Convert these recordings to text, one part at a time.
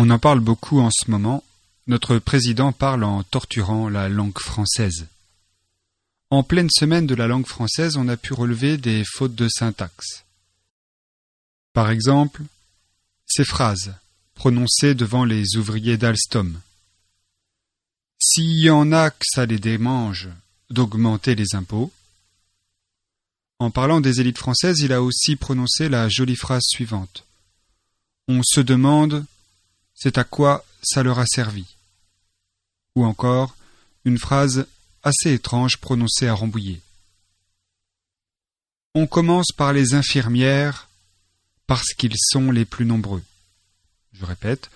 On en parle beaucoup en ce moment. Notre président parle en torturant la langue française. En pleine semaine de la langue française, on a pu relever des fautes de syntaxe. Par exemple, ces phrases prononcées devant les ouvriers d'Alstom. S'il y en a que ça les démange d'augmenter les impôts. En parlant des élites françaises, il a aussi prononcé la jolie phrase suivante. On se demande c'est à quoi ça leur a servi. Ou encore une phrase assez étrange prononcée à Rambouillet. On commence par les infirmières parce qu'ils sont les plus nombreux. Je répète,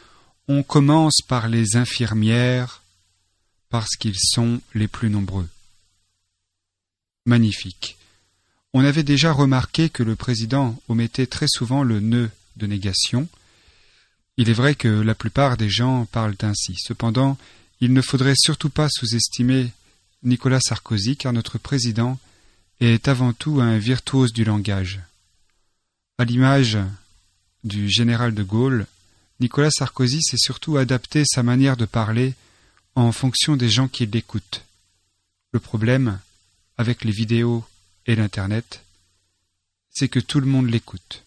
on commence par les infirmières parce qu'ils sont les plus nombreux. Magnifique. On avait déjà remarqué que le président omettait très souvent le nœud de négation. Il est vrai que la plupart des gens parlent ainsi. Cependant, il ne faudrait surtout pas sous-estimer Nicolas Sarkozy, car notre président est avant tout un virtuose du langage. À l'image du général de Gaulle, Nicolas Sarkozy s'est surtout adapté sa manière de parler en fonction des gens qui l'écoutent. Le problème, avec les vidéos et l'Internet, c'est que tout le monde l'écoute.